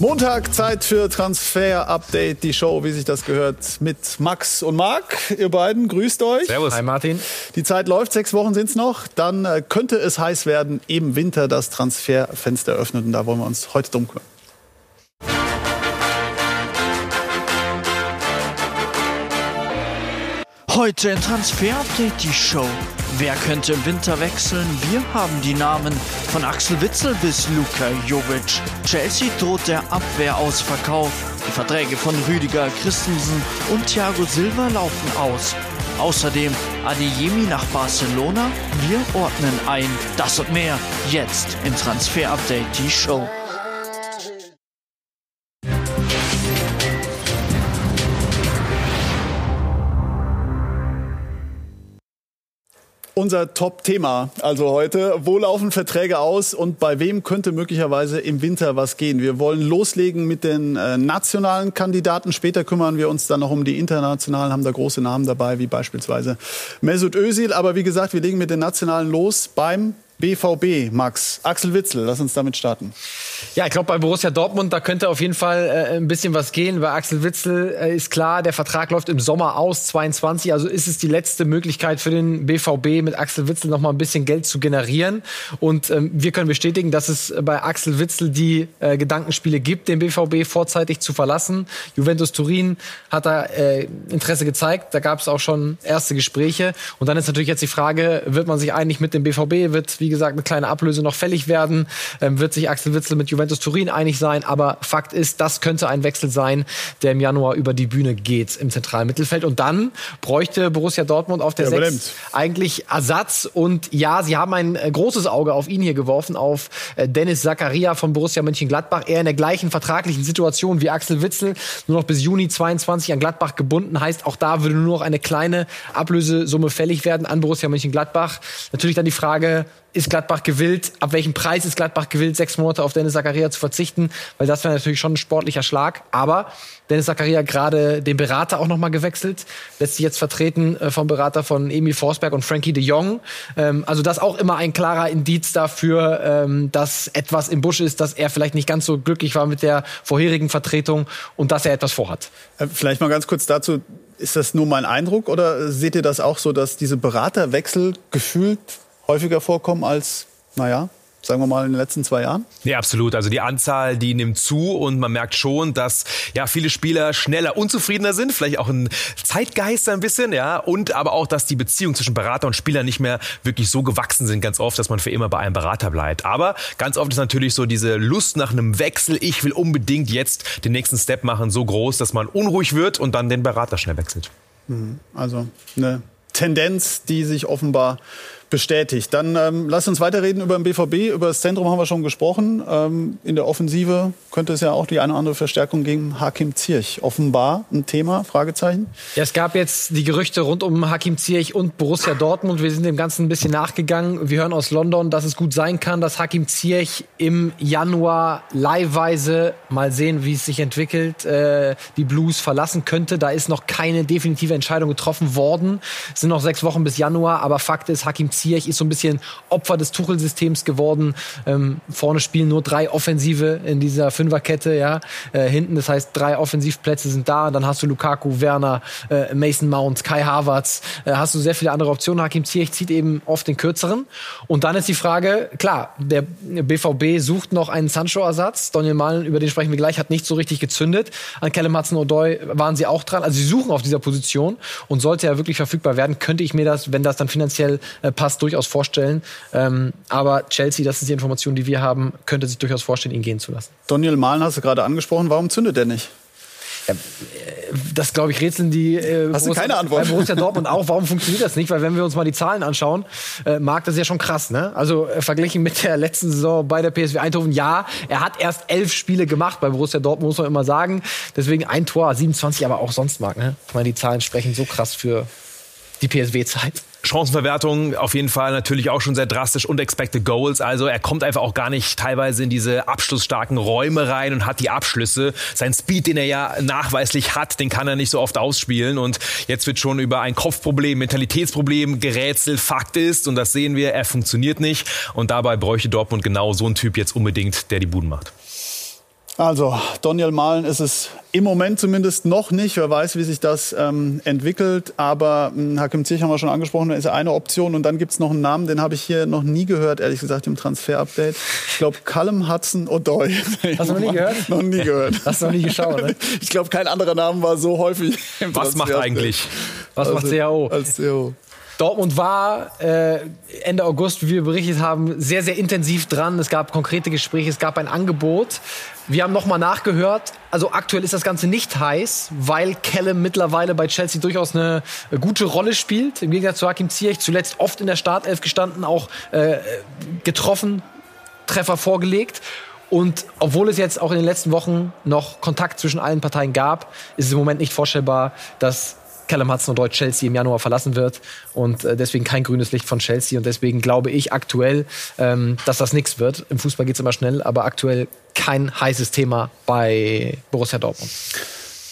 Montag, Zeit für Transfer Update, die Show, wie sich das gehört, mit Max und Marc. Ihr beiden, grüßt euch. Servus. Hi Martin. Die Zeit läuft, sechs Wochen sind es noch. Dann äh, könnte es heiß werden, im Winter das Transferfenster öffnet. Und da wollen wir uns heute drum kümmern. Heute in Transfer Update die Show. Wer könnte im Winter wechseln? Wir haben die Namen von Axel Witzel bis Luka Jovic. Chelsea droht der Abwehr Ausverkauf. Die Verträge von Rüdiger Christensen und Thiago Silva laufen aus. Außerdem Adeyemi nach Barcelona. Wir ordnen ein. Das und mehr jetzt in Transfer Update die Show. Unser Top-Thema also heute. Wo laufen Verträge aus und bei wem könnte möglicherweise im Winter was gehen? Wir wollen loslegen mit den äh, nationalen Kandidaten. Später kümmern wir uns dann noch um die internationalen, haben da große Namen dabei, wie beispielsweise Mesut Özil. Aber wie gesagt, wir legen mit den nationalen los beim BVB, Max. Axel Witzel, lass uns damit starten. Ja, ich glaube, bei Borussia Dortmund, da könnte auf jeden Fall äh, ein bisschen was gehen. Bei Axel Witzel äh, ist klar, der Vertrag läuft im Sommer aus, 22. Also ist es die letzte Möglichkeit für den BVB, mit Axel Witzel noch mal ein bisschen Geld zu generieren. Und ähm, wir können bestätigen, dass es bei Axel Witzel die äh, Gedankenspiele gibt, den BVB vorzeitig zu verlassen. Juventus Turin hat da äh, Interesse gezeigt. Da gab es auch schon erste Gespräche. Und dann ist natürlich jetzt die Frage, wird man sich einig mit dem BVB? Wird, wie wie gesagt, eine kleine Ablöse noch fällig werden. Ähm, wird sich Axel Witzel mit Juventus Turin einig sein. Aber Fakt ist, das könnte ein Wechsel sein, der im Januar über die Bühne geht im zentralen Mittelfeld. Und dann bräuchte Borussia Dortmund auf der Ja, 6 übernimmt. eigentlich Ersatz. Und ja, sie haben ein äh, großes Auge auf ihn hier geworfen, auf äh, Dennis Zakaria von Borussia Mönchengladbach. Er in der gleichen vertraglichen Situation wie Axel Witzel, nur noch bis Juni 22 an Gladbach gebunden. Heißt, auch da würde nur noch eine kleine Ablösesumme fällig werden an Borussia Mönchengladbach. Natürlich dann die Frage, ist Gladbach gewillt? Ab welchem Preis ist Gladbach gewillt, sechs Monate auf Dennis Zakaria zu verzichten? Weil das wäre natürlich schon ein sportlicher Schlag. Aber Dennis Zakaria gerade den Berater auch nochmal gewechselt. Lässt sich jetzt vertreten äh, vom Berater von Emil Forsberg und Frankie de Jong. Ähm, also das auch immer ein klarer Indiz dafür, ähm, dass etwas im Busch ist, dass er vielleicht nicht ganz so glücklich war mit der vorherigen Vertretung und dass er etwas vorhat. Äh, Vielleicht mal ganz kurz dazu. Ist das nur mein Eindruck oder seht ihr das auch so, dass diese Beraterwechsel gefühlt häufiger vorkommen als, naja, sagen wir mal in den letzten zwei Jahren? Ja, absolut. Also die Anzahl, die nimmt zu und man merkt schon, dass ja viele Spieler schneller unzufriedener sind, vielleicht auch ein Zeitgeist ein bisschen, ja, und aber auch, dass die Beziehung zwischen Berater und Spieler nicht mehr wirklich so gewachsen sind, ganz oft, dass man für immer bei einem Berater bleibt. Aber ganz oft ist natürlich so diese Lust nach einem Wechsel, ich will unbedingt jetzt den nächsten Step machen, so groß, dass man unruhig wird und dann den Berater schnell wechselt. Also eine Tendenz, die sich offenbar bestätigt. Dann ähm, lass uns weiterreden über den BVB. Über das Zentrum haben wir schon gesprochen. Ähm, in der Offensive könnte es ja auch die eine oder andere Verstärkung gegen Hakim Ziyech. Offenbar ein Thema? Fragezeichen. Ja, es gab jetzt die Gerüchte rund um Hakim Ziyech und Borussia Dortmund. Wir sind dem Ganzen ein bisschen nachgegangen. Wir hören aus London, dass es gut sein kann, dass Hakim Ziyech im Januar leihweise mal sehen, wie es sich entwickelt, äh, die Blues verlassen könnte. Da ist noch keine definitive Entscheidung getroffen worden. Es sind noch sechs Wochen bis Januar, aber Fakt ist, Hakim Ziyech ist so ein bisschen Opfer des Tuchel-Systems geworden. Ähm, vorne spielen nur drei Offensive in dieser Fünferkette, ja. Äh, hinten, das heißt, drei Offensivplätze sind da. Dann hast du Lukaku, Werner, äh, Mason Mount, Kai Havertz. Äh, hast du sehr viele andere Optionen. Hakim Ziyech zieht eben oft den kürzeren. Und dann ist die Frage, klar, der BVB sucht noch einen Sancho-Ersatz. Daniel Mahlen, über den sprechen wir gleich, hat nicht so richtig gezündet. An Callum Hudson-Odoi waren sie auch dran. Also sie suchen auf dieser Position. Und sollte er wirklich verfügbar werden, könnte ich mir das, wenn das dann finanziell äh, passt, durchaus vorstellen. Ähm, aber Chelsea, das ist die Information, die wir haben, könnte sich durchaus vorstellen, ihn gehen zu lassen. Daniel Mahlen hast du gerade angesprochen. Warum zündet der nicht? Das, glaube ich, rätseln die äh, Hast du keine Antwort? bei Borussia Dortmund auch. Warum funktioniert das nicht? Weil wenn wir uns mal die Zahlen anschauen, äh, Marc, das ist ja schon krass. Ne? Also äh, verglichen mit der letzten Saison bei der PSV Eindhoven, ja, er hat erst elf Spiele gemacht bei Borussia Dortmund, muss man immer sagen. Deswegen ein Tor, 27, aber auch sonst, Marc. Ne? Ich meine, die Zahlen sprechen so krass für die PSW-Zeit. Chancenverwertung auf jeden Fall natürlich auch schon sehr drastisch und Expected Goals. Also er kommt einfach auch gar nicht teilweise in diese abschlussstarken Räume rein und hat die Abschlüsse. Sein Speed, den er ja nachweislich hat, den kann er nicht so oft ausspielen. Und jetzt wird schon über ein Kopfproblem, Mentalitätsproblem gerätselt. Fakt ist, und das sehen wir, er funktioniert nicht. Und dabei bräuchte Dortmund genau so einen Typ jetzt unbedingt, der die Buden macht. Also, Daniel Mahlen ist es im Moment zumindest noch nicht. Wer weiß, wie sich das ähm, entwickelt. Aber ähm, Hakim Ziyech haben wir schon angesprochen, ist eine Option. Und dann gibt es noch einen Namen, den habe ich hier noch nie gehört, ehrlich gesagt, im Transfer-Update. Ich glaube, Callum Hudson O'Doy. Hast du noch nie gehört? noch nie gehört. Hast du noch nie geschaut, ne? Ich glaube, kein anderer Name war so häufig im Was macht eigentlich? Was macht CAO? Als CAO. Dortmund war äh, Ende August, wie wir berichtet haben, sehr, sehr intensiv dran. Es gab konkrete Gespräche, es gab ein Angebot. Wir haben nochmal nachgehört. Also aktuell ist das Ganze nicht heiß, weil Callum mittlerweile bei Chelsea durchaus eine gute Rolle spielt. Im Gegensatz zu Hakim Ziyech, zuletzt oft in der Startelf gestanden, auch äh, getroffen, Treffer vorgelegt. Und obwohl es jetzt auch in den letzten Wochen noch Kontakt zwischen allen Parteien gab, ist es im Moment nicht vorstellbar, dass Callum Hudson-Odoi Chelsea im Januar verlassen wird und äh, deswegen kein grünes Licht von Chelsea und deswegen glaube ich aktuell, ähm, dass das nichts wird. Im Fußball geht es immer schnell, aber aktuell kein heißes Thema bei Borussia Dortmund.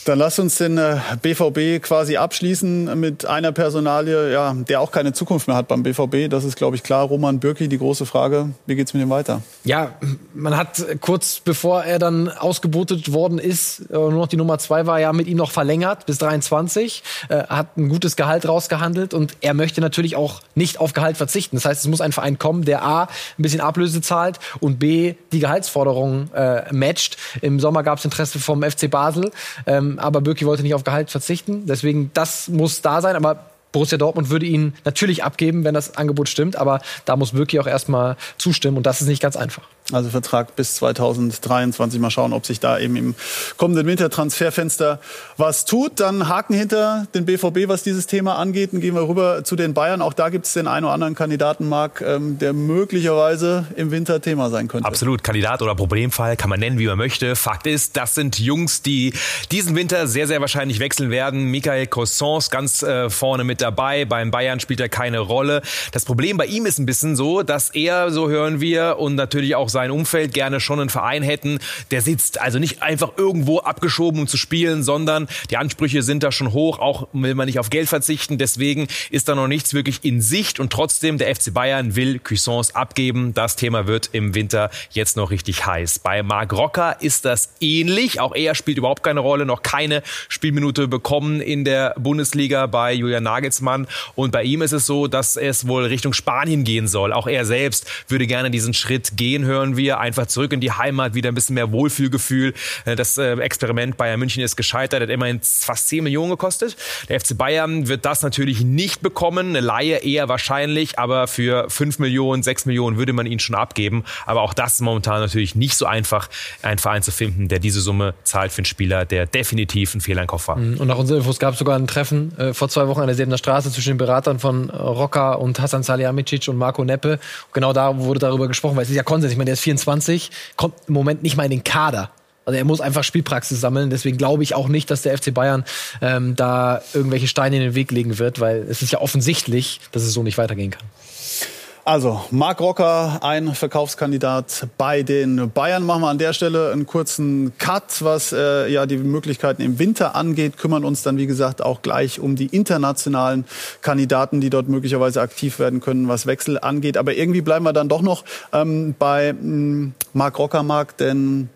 Dann lass uns den BVB äh, quasi abschließen mit einer Personalie, ja, der auch keine Zukunft mehr hat beim BVB. Das ist, glaube ich, klar. Roman Bürki, die große Frage, wie geht's mit ihm weiter? Ja, man hat kurz bevor er dann ausgebotet worden ist, äh, nur noch die Nummer zwei war, ja mit ihm noch verlängert bis 23, äh, hat ein gutes Gehalt rausgehandelt und er möchte natürlich auch nicht auf Gehalt verzichten. Das heißt, es muss ein Verein kommen, der A, ein bisschen Ablöse zahlt und B, die Gehaltsforderungen äh, matcht. Im Sommer gab es Interesse vom FC Basel. Ähm, aber Birki wollte nicht auf Gehalt verzichten. Deswegen, das muss da sein. Aber Borussia Dortmund würde ihn natürlich abgeben, wenn das Angebot stimmt. Aber da muss Birki auch erstmal zustimmen. Und das ist nicht ganz einfach. Also Vertrag bis 2023. Mal schauen, ob sich da eben im kommenden Wintertransferfenster was tut. Dann Haken hinter den BVB, was dieses Thema angeht. Dann gehen wir rüber zu den Bayern. Auch da gibt es den einen oder anderen Kandidaten, Marc, ähm, der möglicherweise im Winter Thema sein könnte. Absolut. Kandidat oder Problemfall kann man nennen, wie man möchte. Fakt ist, das sind Jungs, die diesen Winter sehr, sehr wahrscheinlich wechseln werden. Michael Cossons ganz äh, vorne mit dabei. Beim Bayern spielt er keine Rolle. Das Problem bei ihm ist ein bisschen so, dass er, so hören wir, und natürlich auch sein Umfeld gerne schon einen Verein hätten, der sitzt. Also nicht einfach irgendwo abgeschoben, um zu spielen, sondern die Ansprüche sind da schon hoch. Auch will man nicht auf Geld verzichten. Deswegen ist da noch nichts wirklich in Sicht. Und trotzdem, der FC Bayern will Cuisance abgeben. Das Thema wird im Winter jetzt noch richtig heiß. Bei Marc Rocker ist das ähnlich. Auch er spielt überhaupt keine Rolle, noch keine Spielminute bekommen in der Bundesliga bei Julian Nagelsmann. Und bei ihm ist es so, dass es wohl Richtung Spanien gehen soll. Auch er selbst würde gerne diesen Schritt gehen, hören hören wir. Einfach zurück in die Heimat, wieder ein bisschen mehr Wohlfühlgefühl. Äh, das äh, Experiment Bayern München ist gescheitert, hat immerhin fast 10 Millionen gekostet. Der FC Bayern wird das natürlich nicht bekommen. Eine Laie eher wahrscheinlich, aber für 5 Millionen, 6 Millionen würde man ihn schon abgeben. Aber auch das ist momentan natürlich nicht so einfach, einen Verein zu finden, der diese Summe zahlt für einen Spieler, der definitiv ein Fehleinkauf war. Und nach unseren Infos gab es sogar ein Treffen äh, vor zwei Wochen an der Sebener Straße zwischen den Beratern von Rocca und Hassan Salihamidzic und Marco Neppe. Genau da wurde darüber gesprochen, weil es ist ja Konsens. Ich meine, ist 24, kommt im Moment nicht mal in den Kader. Also er muss einfach Spielpraxis sammeln. Deswegen glaube ich auch nicht, dass der FC Bayern ähm, da irgendwelche Steine in den Weg legen wird, weil es ist ja offensichtlich, dass es so nicht weitergehen kann. Also, Marc Rocker, ein Verkaufskandidat bei den Bayern. Machen wir an der Stelle einen kurzen Cut, was äh, ja die Möglichkeiten im Winter angeht. Kümmern uns dann, wie gesagt, auch gleich um die internationalen Kandidaten, die dort möglicherweise aktiv werden können, was Wechsel angeht. Aber irgendwie bleiben wir dann doch noch ähm, bei ähm, Marc Rocker, Marc, denn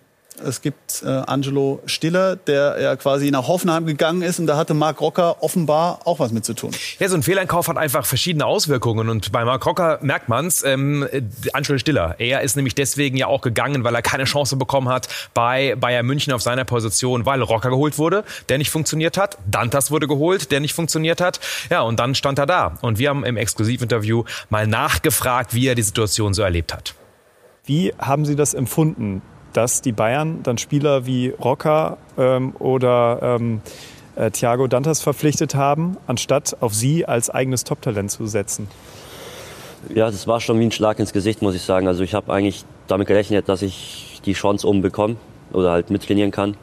es gibt äh, Angelo Stiller, der ja quasi nach Hoffenheim gegangen ist und da hatte Marc Rocker offenbar auch was mit zu tun. Ja, so ein Fehleinkauf hat einfach verschiedene Auswirkungen und bei Marc Rocker merkt man's. Ähm, Angelo Stiller, er ist nämlich deswegen ja auch gegangen, weil er keine Chance bekommen hat bei Bayern München auf seiner Position, weil Rocker geholt wurde, der nicht funktioniert hat. Dantas wurde geholt, der nicht funktioniert hat. Ja, und dann stand er da und wir haben im Exklusivinterview mal nachgefragt, wie er die Situation so erlebt hat. Wie haben Sie das empfunden? Dass die Bayern dann Spieler wie Rocker ähm, oder ähm, äh, Thiago Dantas verpflichtet haben, anstatt auf sie als eigenes Top-Talent zu setzen. Ja, das war schon wie ein Schlag ins Gesicht, muss ich sagen. Also ich habe eigentlich damit gerechnet, dass ich die Chance oben bekomme oder halt mittrainieren kann.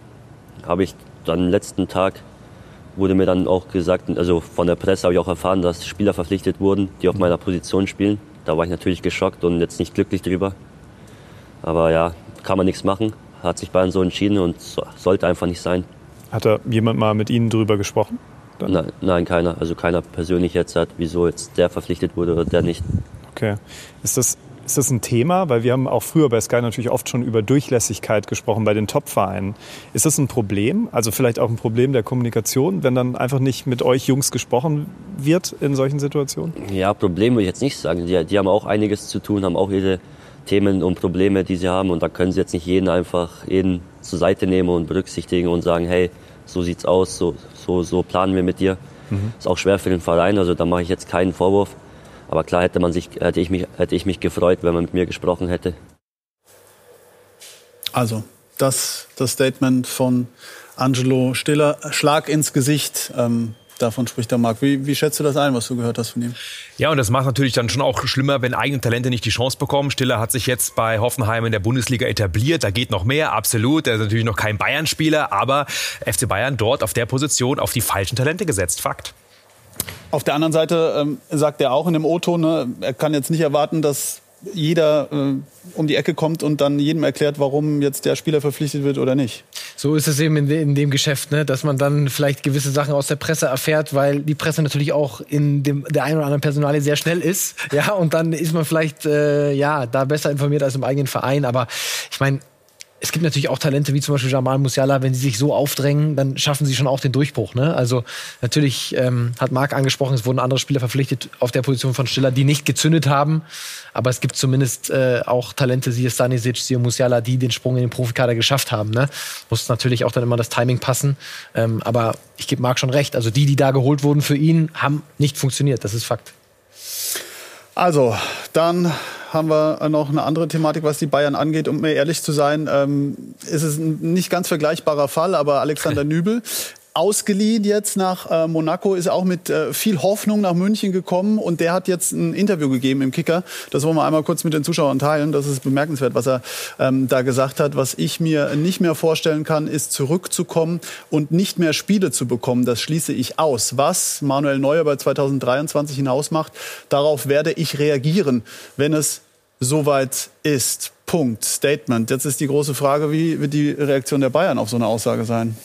Habe ich dann letzten Tag wurde mir dann auch gesagt, also von der Presse habe ich auch erfahren, dass Spieler verpflichtet wurden, die auf meiner Position spielen. Da war ich natürlich geschockt und jetzt nicht glücklich drüber. Aber ja, kann man nichts machen. Hat sich Bayern so entschieden und sollte einfach nicht sein. Hat da jemand mal mit Ihnen drüber gesprochen? Nein, nein, keiner. Also keiner persönlich jetzt hat, wieso jetzt der verpflichtet wurde oder der nicht. Okay. Ist das ist das ein Thema? Weil wir haben auch früher bei Sky natürlich oft schon über Durchlässigkeit gesprochen bei den Top-Vereinen. Ist das ein Problem? Also vielleicht auch ein Problem der Kommunikation, wenn dann einfach nicht mit euch Jungs gesprochen wird in solchen Situationen? Ja, Problem würde ich jetzt nicht sagen. Die, die haben auch einiges zu tun, haben auch ihre Themen und Probleme, die sie haben. Und da können sie jetzt nicht jeden einfach jeden zur Seite nehmen und berücksichtigen und sagen, hey, so sieht's aus, so, so, so planen wir mit dir. Mhm. Ist auch schwer für den Verein, also da mache ich jetzt keinen Vorwurf. Aber klar hätte man sich, hätte ich mich, hätte ich mich gefreut, wenn man mit mir gesprochen hätte. Also, das, das Statement von Angelo Stiller, Schlag ins Gesicht. Ähm, davon spricht der Marc. Wie, wie schätzt du das ein, was du gehört hast von ihm? Ja, und das macht natürlich dann schon auch schlimmer, wenn eigene Talente nicht die Chance bekommen. Stiller hat sich jetzt bei Hoffenheim in der Bundesliga etabliert. Da geht noch mehr, absolut. Er ist natürlich noch kein Bayern-Spieler, aber FC Bayern dort auf der Position auf die falschen Talente gesetzt. Fakt. Auf der anderen Seite ähm, sagt er auch in dem O-Ton, ne, er kann jetzt nicht erwarten, dass jeder äh, um die Ecke kommt und dann jedem erklärt, warum jetzt der Spieler verpflichtet wird oder nicht. So ist es eben in, in, dem Geschäft, ne? dass man dann vielleicht gewisse Sachen aus der Presse erfährt, weil die Presse natürlich auch in dem, der einen oder anderen Personalie sehr schnell ist. Ja, und dann ist man vielleicht äh, ja da besser informiert als im eigenen Verein. Aber ich meine, es gibt natürlich auch Talente wie zum Beispiel Jamal Musiala, wenn sie sich so aufdrängen, dann schaffen sie schon auch den Durchbruch. Ne? Also natürlich ähm, hat Marc angesprochen, es wurden andere Spieler verpflichtet auf der Position von Stiller, die nicht gezündet haben. Aber es gibt zumindest äh, auch Talente, wie Stanisic, Sio Musiala, die den Sprung in den Profikader geschafft haben. Ne? Muss natürlich auch dann immer das Timing passen. Ähm, aber ich gebe Marc schon recht. Also die, die da geholt wurden für ihn, haben nicht funktioniert. Das ist Fakt. Also, dann haben wir noch eine andere Thematik, was die Bayern angeht. Um mir ehrlich zu sein, ähm, ist es ein nicht ganz vergleichbarer Fall, aber Alexander Nübel ausgeliehen jetzt nach äh, Monaco, ist auch mit äh, viel Hoffnung nach München gekommen und der hat jetzt ein Interview gegeben im Kicker. Das wollen wir einmal kurz mit den Zuschauern teilen. Das ist bemerkenswert, was er ähm, da gesagt hat. Was ich mir nicht mehr vorstellen kann, ist zurückzukommen und nicht mehr Spiele zu bekommen. Das schließe ich aus. Was Manuel Neuer bei 2023 hinaus macht, darauf werde ich reagieren, wenn es soweit ist. Punkt. Statement. Jetzt ist die große Frage, wie wird die Reaktion der Bayern auf so eine Aussage sein?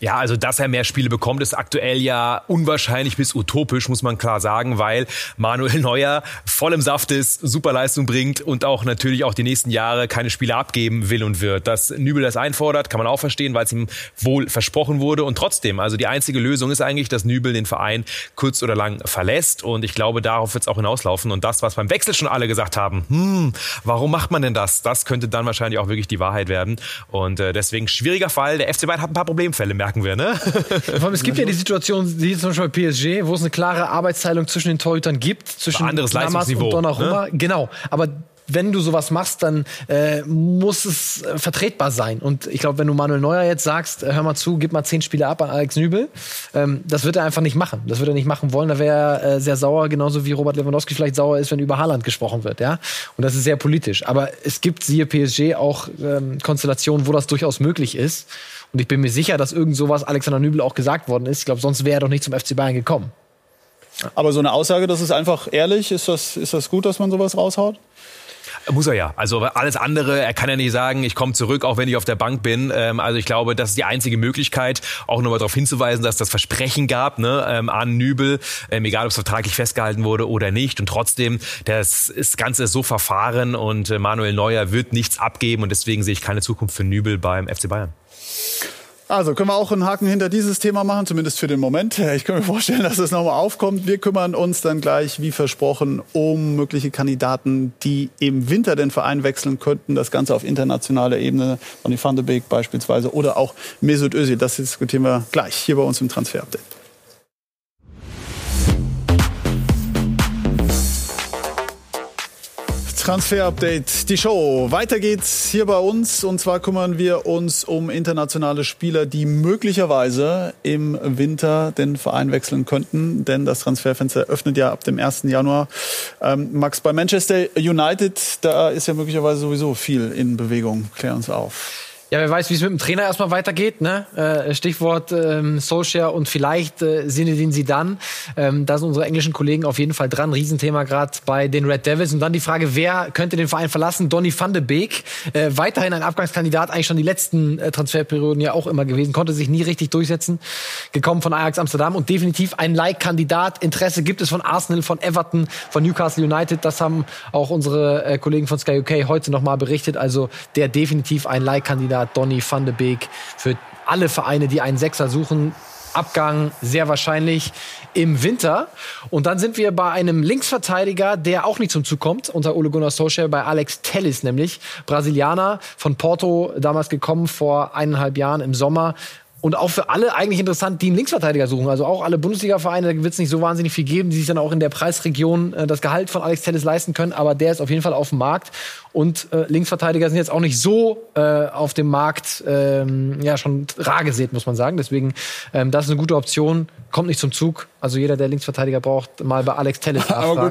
Ja, also dass er mehr Spiele bekommt, ist aktuell ja unwahrscheinlich bis utopisch, muss man klar sagen, weil Manuel Neuer voll im Saft ist, super Leistung bringt und auch natürlich auch die nächsten Jahre keine Spiele abgeben will und wird. Dass Nübel das einfordert, kann man auch verstehen, weil es ihm wohl versprochen wurde. Und trotzdem, also die einzige Lösung ist eigentlich, dass Nübel den Verein kurz oder lang verlässt. Und ich glaube, darauf wird es auch hinauslaufen. Und das, was beim Wechsel schon alle gesagt haben, hm, warum macht man denn das? Das, könnte dann wahrscheinlich auch wirklich die Wahrheit werden. Und äh, deswegen schwieriger Fall. Der FC Bayern hat ein paar Problemfälle, merken wir. Ne? Vor allem, es gibt ja die Situation, wie zum Beispiel bei PSG, wo es eine klare Arbeitsteilung zwischen den Torhütern gibt, zwischen anderes Leistungsniveau, und Donnarumma. Ne? Genau, aber wenn du sowas machst, dann äh, muss es äh, vertretbar sein. Und ich glaube, wenn du Manuel Neuer jetzt sagst, äh, hör mal zu, gib mal zehn Spiele ab an Alex Nübel, ähm, das wird er einfach nicht machen. Das wird er nicht machen wollen. Da wäre er äh, sehr sauer, genauso wie Robert Lewandowski vielleicht sauer ist, wenn über Haaland gesprochen wird. Ja? Und das ist sehr politisch. Aber es gibt, siehe PSG, auch ähm, Konstellationen, wo das durchaus möglich ist. Und ich bin mir sicher, dass irgend sowas Alexander Nübel auch gesagt worden ist. Ich glaube, sonst wäre er doch nicht zum FC Bayern gekommen. Aber so eine Aussage, das ist einfach ehrlich. Ist das, ist das gut, dass man sowas raushaut? Muss er ja. Also alles andere, er kann ja nicht sagen, ich komme zurück, auch wenn ich auf der Bank bin. Ähm, also ich glaube, das ist die einzige Möglichkeit, auch nochmal darauf hinzuweisen, dass das Versprechen gab ne, ähm, an Nübel, ähm, egal ob es vertraglich festgehalten wurde oder nicht. Und trotzdem, das, das Ganze ist so verfahren und äh, Manuel Neuer wird nichts abgeben und deswegen sehe ich keine Zukunft für Nübel beim FC Bayern. Also können wir auch einen Haken hinter dieses Thema machen, zumindest für den Moment. Ich kann mir vorstellen, dass es nochmal aufkommt. Wir kümmern uns dann gleich, wie versprochen, um mögliche Kandidaten, die im Winter den Verein wechseln könnten. Das Ganze auf internationaler Ebene, Ronny van de Beek beispielsweise oder auch Mesut Özil. Das diskutieren wir gleich hier bei uns im Transfer-Update. Transfer Update, die Show. Weiter geht's hier bei uns und zwar kümmern wir uns um internationale Spieler, die möglicherweise im Winter den Verein wechseln könnten, denn das Transferfenster öffnet ja ab dem 1. Januar. Ähm, Max, bei Manchester United, da ist ja möglicherweise sowieso viel in Bewegung. Klär uns auf. Ja, wer weiß, wie es mit dem Trainer erstmal weitergeht. Ne? Äh, Stichwort ähm, Solskjaer und vielleicht äh, Zinedine Zidane. Ähm, da sind unsere englischen Kollegen auf jeden Fall dran. Riesenthema gerade bei den Red Devils. Und dann die Frage, wer könnte den Verein verlassen? Donny van de Beek, äh, weiterhin ein Abgangskandidat, eigentlich schon die letzten äh, Transferperioden ja auch immer gewesen, konnte sich nie richtig durchsetzen. Gekommen von Ajax Amsterdam und definitiv ein Like-Kandidat. Interesse gibt es von Arsenal, von Everton, von Newcastle United. Das haben auch unsere äh, Kollegen von Sky UK heute nochmal berichtet. Also der definitiv ein Like-Kandidat Kandidat Donny van de Beek für alle Vereine, die einen Sechser suchen. Abgang sehr wahrscheinlich im Winter. Und dann sind wir bei einem Linksverteidiger, der auch nicht zum Zug kommt, unter Ole Gunnar Solskjaer, bei Alex Tellis nämlich. Brasilianer, von Porto damals gekommen, vor eineinhalb Jahren im Sommer. Und auch für alle eigentlich interessant, die einen Linksverteidiger suchen. Also auch alle Bundesliga-Vereine, da wird es nicht so wahnsinnig viel geben, die sich dann auch in der Preisregion äh, das Gehalt von Alex Tellis leisten können. Aber der ist auf jeden Fall auf dem Markt. Und äh, Linksverteidiger sind jetzt auch nicht so äh, auf dem Markt ähm, ja schon rar gesät, muss man sagen. Deswegen, ähm, das ist eine gute Option. Kommt nicht zum Zug. Also jeder, der Linksverteidiger braucht, mal bei Alex Telles nachfragen.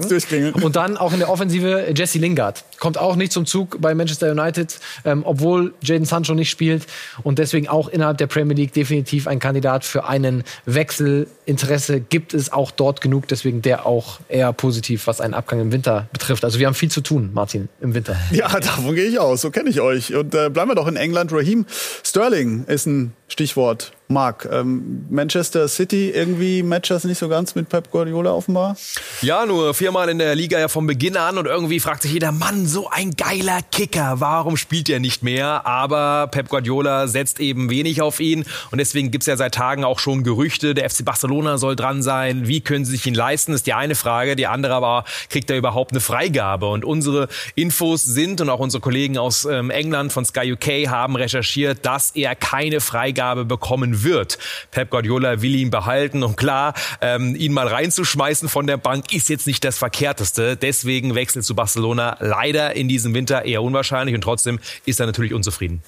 Und dann auch in der Offensive Jesse Lingard. Kommt auch nicht zum Zug bei Manchester United, ähm, obwohl Jaden Sancho nicht spielt. Und deswegen auch innerhalb der Premier League definitiv ein Kandidat für einen Wechsel. Interesse gibt es auch dort genug. Deswegen der auch eher positiv, was einen Abgang im Winter betrifft. Also wir haben viel zu tun, Martin, im Winter. Ja, davon gehe ich aus. So kenne ich euch. Und äh, bleiben wir doch in England. Raheem Sterling ist ein Stichwort. Marc, ähm, Manchester City, irgendwie matcht das nicht so ganz mit Pep Guardiola offenbar? Ja, nur viermal in der Liga ja vom Beginn an und irgendwie fragt sich jeder, Mann, so ein geiler Kicker, warum spielt er nicht mehr? Aber Pep Guardiola setzt eben wenig auf ihn und deswegen gibt's ja seit Tagen auch schon Gerüchte, der FC Barcelona soll dran sein. Wie können sie sich ihn leisten, ist die eine Frage. Die andere aber, kriegt er überhaupt eine Freigabe? Und unsere Infos sind und auch unsere Kollegen aus ähm, England von Sky UK haben recherchiert, dass er keine Freigabe bekommen wird. Pep Guardiola will ihn behalten und klar, ähm, ihn mal reinzuschmeißen von der Bank ist jetzt nicht das Verkehrteste. Deswegen Wechsel zu Barcelona leider in diesem Winter eher unwahrscheinlich und trotzdem ist er natürlich unzufrieden.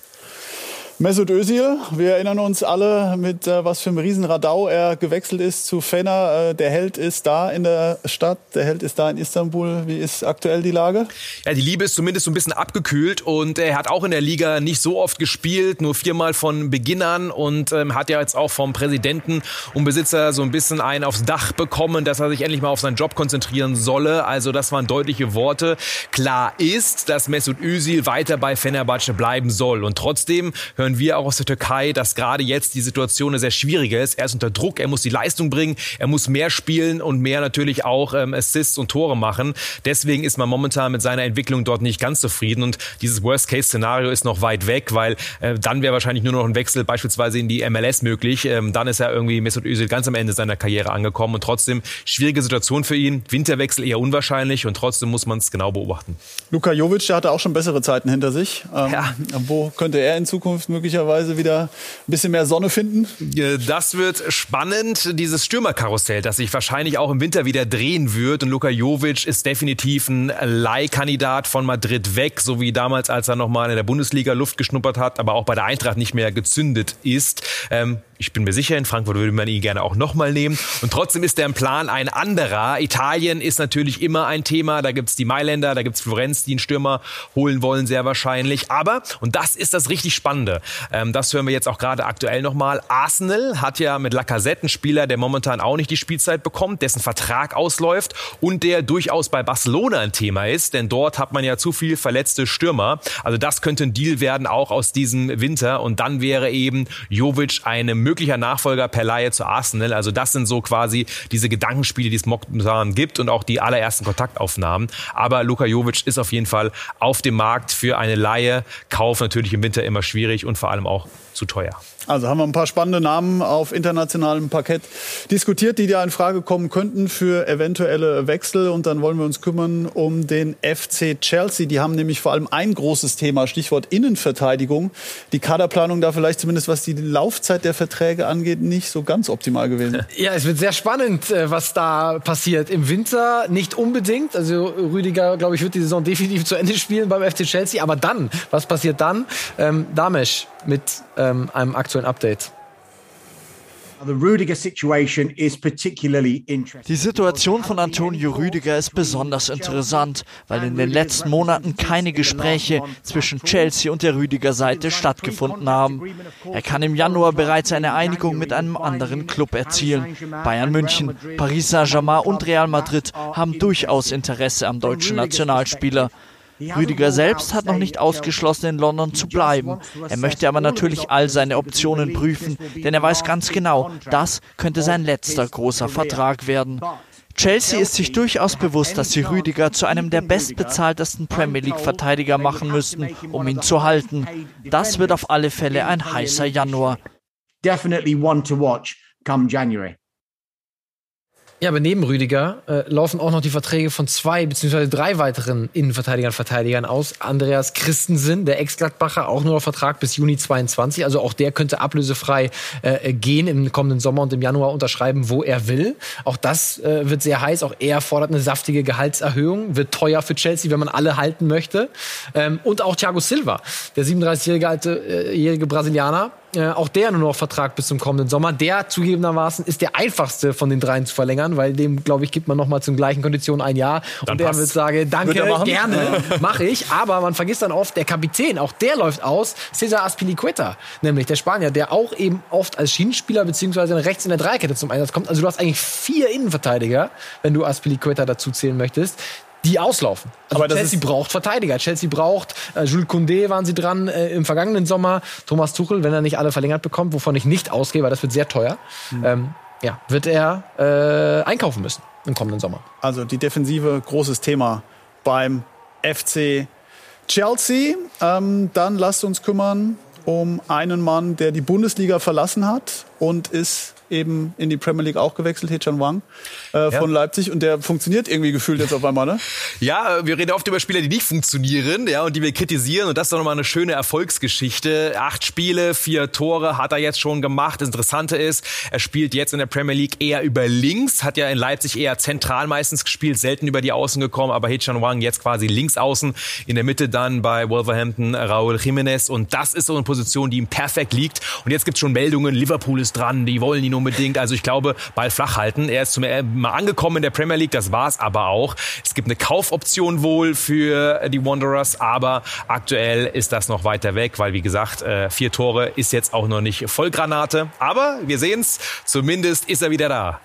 Mesut Özil, wir erinnern uns alle, mit äh, was für einem Riesenradau er gewechselt ist zu Fener. Äh, der Held ist da in der Stadt, der Held ist da in Istanbul. Wie ist aktuell die Lage? Ja, die Liebe ist zumindest so ein bisschen abgekühlt und er hat auch in der Liga nicht so oft gespielt, nur viermal von Beginn an und ähm, hat ja jetzt auch vom Präsidenten und Besitzer so ein bisschen einen aufs Dach bekommen, dass er sich endlich mal auf seinen Job konzentrieren solle. Also das waren deutliche Worte. Klar ist, dass Mesut Özil weiter bei Fenerbahce bleiben soll und trotzdem hören hören wir auch aus der Türkei, dass gerade jetzt die Situation eine sehr schwierige ist. Er ist unter Druck, er muss die Leistung bringen, er muss mehr spielen und mehr natürlich auch ähm, Assists und Tore machen. Deswegen ist man momentan mit seiner Entwicklung dort nicht ganz zufrieden und dieses Worst-Case-Szenario ist noch weit weg, weil äh, dann wäre wahrscheinlich nur noch ein Wechsel beispielsweise in die MLS möglich. Ähm, dann ist er irgendwie Mesut Özil ganz am Ende seiner Karriere angekommen und trotzdem schwierige Situation für ihn. Winterwechsel eher unwahrscheinlich und trotzdem muss man es genau beobachten. Luka Jovic, der hatte auch schon bessere Zeiten hinter sich. Ähm, ja. Wo könnte er in Zukunft möglicherweise wieder ein bisschen mehr Sonne finden? Das wird spannend, dieses Stürmerkarussell, das sich wahrscheinlich auch im Winter wieder drehen wird. Und Luka Jovic ist definitiv ein Leihkandidat von Madrid weg, so wie damals, als er nochmal in der Bundesliga Luft geschnuppert hat, aber auch bei der Eintracht nicht mehr gezündet ist. Ähm, ich bin mir sicher, in Frankfurt würde man ihn gerne auch nochmal nehmen. Und trotzdem ist der Plan ein anderer. Italien ist natürlich immer ein Thema. Da gibt's die Mailänder, da gibt's Florenz, die einen Stürmer holen wollen, sehr wahrscheinlich. Aber, und das ist das richtig Spannende, ähm, das hören wir jetzt auch gerade aktuell nochmal. Arsenal hat ja mit Lacazette einen Spieler, der momentan auch nicht die Spielzeit bekommt, dessen Vertrag ausläuft und der durchaus bei Barcelona ein Thema ist, denn dort hat man ja zu viel verletzte Stürmer. Also das könnte ein Deal werden, auch aus diesem Winter. Und dann wäre eben Jovic eine Möglichkeit, möglicher Nachfolger per Laie zu Arsenal. Also das sind so quasi diese Gedankenspiele, die es momentan gibt und auch die allerersten Kontaktaufnahmen. Aber Luka Jovic ist auf jeden Fall auf dem Markt für eine Laie. Kauf natürlich im Winter immer schwierig und vor allem auch zu teuer. Also haben wir ein paar spannende Namen auf internationalem Parkett diskutiert, die da in Frage kommen könnten für eventuelle Wechsel. Und dann wollen wir uns kümmern um den FC Chelsea. Die haben nämlich vor allem ein großes Thema, Stichwort Innenverteidigung. Die Kaderplanung da vielleicht zumindest, was die Laufzeit der Verträge angeht, nicht so ganz optimal gewesen. Ja, es wird sehr spannend, äh, was da passiert. Im Winter nicht unbedingt. Also Rüdiger, glaube ich, wird die Saison definitiv zu Ende spielen beim FC Chelsea. Aber dann, was passiert dann? Ähm, Damesch mit ähm, einem aktuellen Update. Die Situation von Antonio Rüdiger ist besonders interessant, weil in den letzten Monaten keine Gespräche zwischen Chelsea und der Rüdiger Seite stattgefunden haben. Er kann im Januar bereits eine Einigung mit einem anderen Club erzielen. Bayern München, Paris Saint-Germain und Real Madrid haben durchaus Interesse am deutschen Nationalspieler. Rüdiger selbst hat noch nicht ausgeschlossen, in London zu bleiben. Er möchte aber natürlich all seine Optionen prüfen, denn er weiß ganz genau, das könnte sein letzter großer Vertrag werden. Chelsea ist sich durchaus bewusst, dass sie Rüdiger zu einem der bestbezahltesten Premier League-Verteidiger machen müssten, um ihn zu halten. Das wird auf alle Fälle ein heißer Januar. Definitely one to watch come January. Ja, aber neben Rüdiger äh, laufen auch noch die Verträge von zwei beziehungsweise drei weiteren Innenverteidigern Verteidigern aus. Andreas Christensen, der Ex-Gladbacher, auch nur auf Vertrag bis Juni 22. Also auch der könnte ablösefrei äh, gehen im kommenden Sommer und im Januar unterschreiben, wo er will. Auch das äh, wird sehr heiß. Auch er fordert eine saftige Gehaltserhöhung. Wird teuer für Chelsea, wenn man alle halten möchte. Ähm, und auch Thiago Silva, der 37-jährige alte, äh, Brasilianer, äh, auch der nur noch Vertrag bis zum kommenden Sommer. Der zugegebenermaßen ist der einfachste von den dreien zu verlängern, weil dem, glaube ich, gibt man noch mal zum gleichen Konditionen ein Jahr. Dann und der wird sagen, danke, Wird er gerne, mache ich. Aber man vergisst dann oft, der Kapitän, auch der läuft aus. Cesar Aspilicueta, nämlich der Spanier, der auch eben oft als Schienenspieler beziehungsweise rechts in der Dreikette zum Einsatz kommt. Also du hast eigentlich vier Innenverteidiger, wenn du Aspilicueta dazu zählen möchtest die auslaufen. Also Aber Chelsea braucht Verteidiger. Chelsea braucht, äh, Jules Koundé waren sie dran äh, im vergangenen Sommer. Thomas Tuchel, wenn er nicht alle verlängert bekommt, wovon ich nicht ausgehe, weil das wird sehr teuer, ähm, ja, wird er äh, einkaufen müssen im kommenden Sommer. Also die Defensive, großes Thema beim FC Chelsea. Ähm, dann lasst uns kümmern um einen Mann, der die Bundesliga verlassen hat und ist eben in die Premier League auch gewechselt, Hechan Wang äh, von Leipzig. Und der funktioniert irgendwie gefühlt jetzt auf einmal, ne? Ja, wir reden oft über Spieler, die nicht funktionieren, ja, und die wir kritisieren. Und das ist doch nochmal eine schöne Erfolgsgeschichte. Acht Spiele, vier Tore hat er jetzt schon gemacht. Das Interessante ist, er spielt jetzt in der Premier League eher über links, hat ja in Leipzig eher zentral meistens gespielt, selten über die Außen gekommen, aber Hechan Wang jetzt quasi links außen, in der Mitte dann bei Wolverhampton Raúl Jiménez. Und das ist so eine Position, die ihm perfekt liegt. Und jetzt gibt's schon Meldungen, Liverpool ist dran, die wollen ihn unbedingt. Also ich glaube, Ball flach halten. Er ist zum äh, mal angekommen in der Premier League, das war's aber auch. Es gibt eine Kaufoption wohl für die Wanderers, aber aktuell ist das noch weiter weg, weil wie gesagt, äh, vier Tore ist jetzt auch noch nicht Vollgranate. Aber wir sehen's, zumindest ist er wieder da.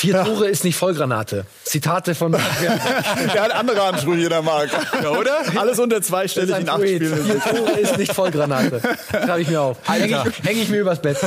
Vier Tore ist nicht Vollgranate. Zitate von Der hat andere Ansprüche, der Marc. Ja, oder? Alles unter zweistellig in acht. Spielen. Vier Tore ist nicht Vollgranate. Schreibe ich mir auf. Hänge ich, häng ich mir übers Bett.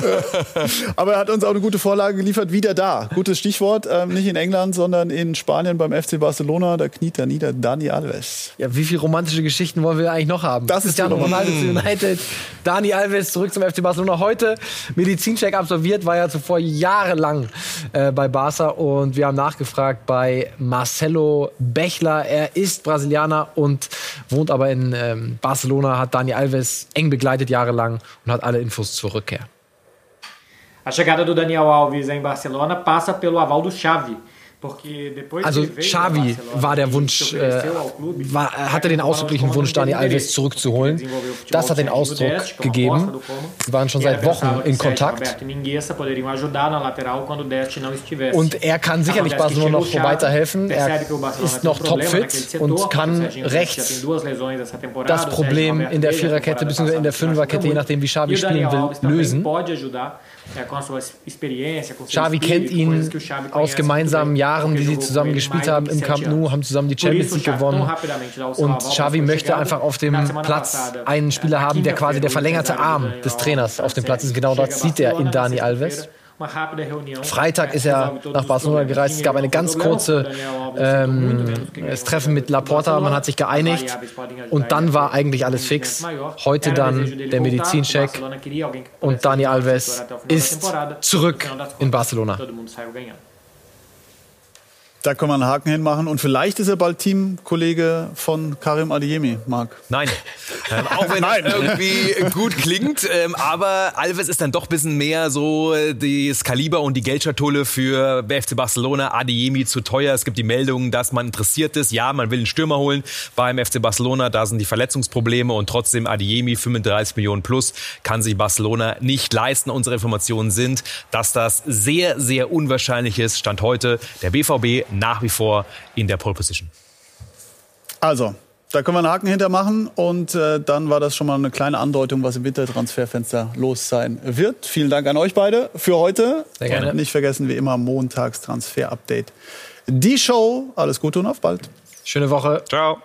Aber er hat uns auch eine gute Vorlage geliefert. Wieder da. Gutes Stichwort. Ähm, nicht in England, sondern in Spanien beim FC Barcelona. Da kniet er nieder Dani Alves. Ja, wie viele romantische Geschichten wollen wir eigentlich noch haben? Das ist Nummer. Ronaldo zu United, Dani Alves zurück zum FC Barcelona. Heute Medizincheck absolviert, war ja zuvor jahrelang äh, bei Barca und wir haben nachgefragt bei Marcelo Bechler. Er ist Brasilianer und wohnt aber in ähm, Barcelona, hat Dani Alves eng begleitet jahrelang und hat alle Infos zur Rückkehr. A chegada do Daniel Alves em Barcelona passa pelo aval do Xavi. Also Xavi war der Wunsch, äh, war, hatte den ausdrücklichen Wunsch, Dani Alves zurückzuholen. Das hat den Ausdruck gegeben. Sie waren schon seit Wochen in Kontakt. Und er kann sicherlich Barcelona noch weiterhelfen. Er ist noch topfit und kann rechts das Problem in der Viererkette bzw. in der Fünferkette, je nachdem wie Xavi E spielen will, lösen. seu Xavi kennt ihn aus gemeinsamen bem, Jahren, die sie zusammen gespielt haben im Camp Nou, haben zusammen die Champions League gewonnen. Und Xavi möchte einfach auf dem Platz einen Spieler haben, der quasi der verlängerte Arm des Trainers auf dem Platz ist. Genau a sieht er in Dani Alves. Freitag ist er nach Barcelona gereist. Es gab ein Dinheiro ganz kurze ähm, Treffen mit Laporta. Man hat sich geeinigt. Und dann war eigentlich alles fix. Heute dann der Medizincheck. Und Dani Alves ist zurück in Barcelona. Da können wir einen Haken hinmachen. Und vielleicht ist er bald Teamkollege von Karim Adeyemi, Marc. Nein. Ähm, auch wenn Nein. das irgendwie gut klingt. Ähm, aber Alves ist dann doch ein bisschen mehr so äh, das Kaliber und die Geldschatulle für FC Barcelona. Adeyemi zu teuer. Es gibt die Meldungen, dass man interessiert ist. Ja, man will einen Stürmer holen beim FC Barcelona. Da sind die Verletzungsprobleme und trotzdem Adeyemi 35 Millionen plus kann sich Barcelona nicht leisten. Unsere Informationen sind, dass das sehr, sehr unwahrscheinlich ist. Stand heute der BVB nach wie vor in der Pole Position. Also, da können wir einen Haken hintermachen und äh, dann war das schon mal eine kleine Andeutung, was im Wintertransferfenster los sein wird. Vielen Dank an euch beide für heute. Sehr gerne. Und nicht vergessen, wie immer, montags Transfer-Update. Die Show. Alles Gute und auf bald. Schöne Woche. Ciao.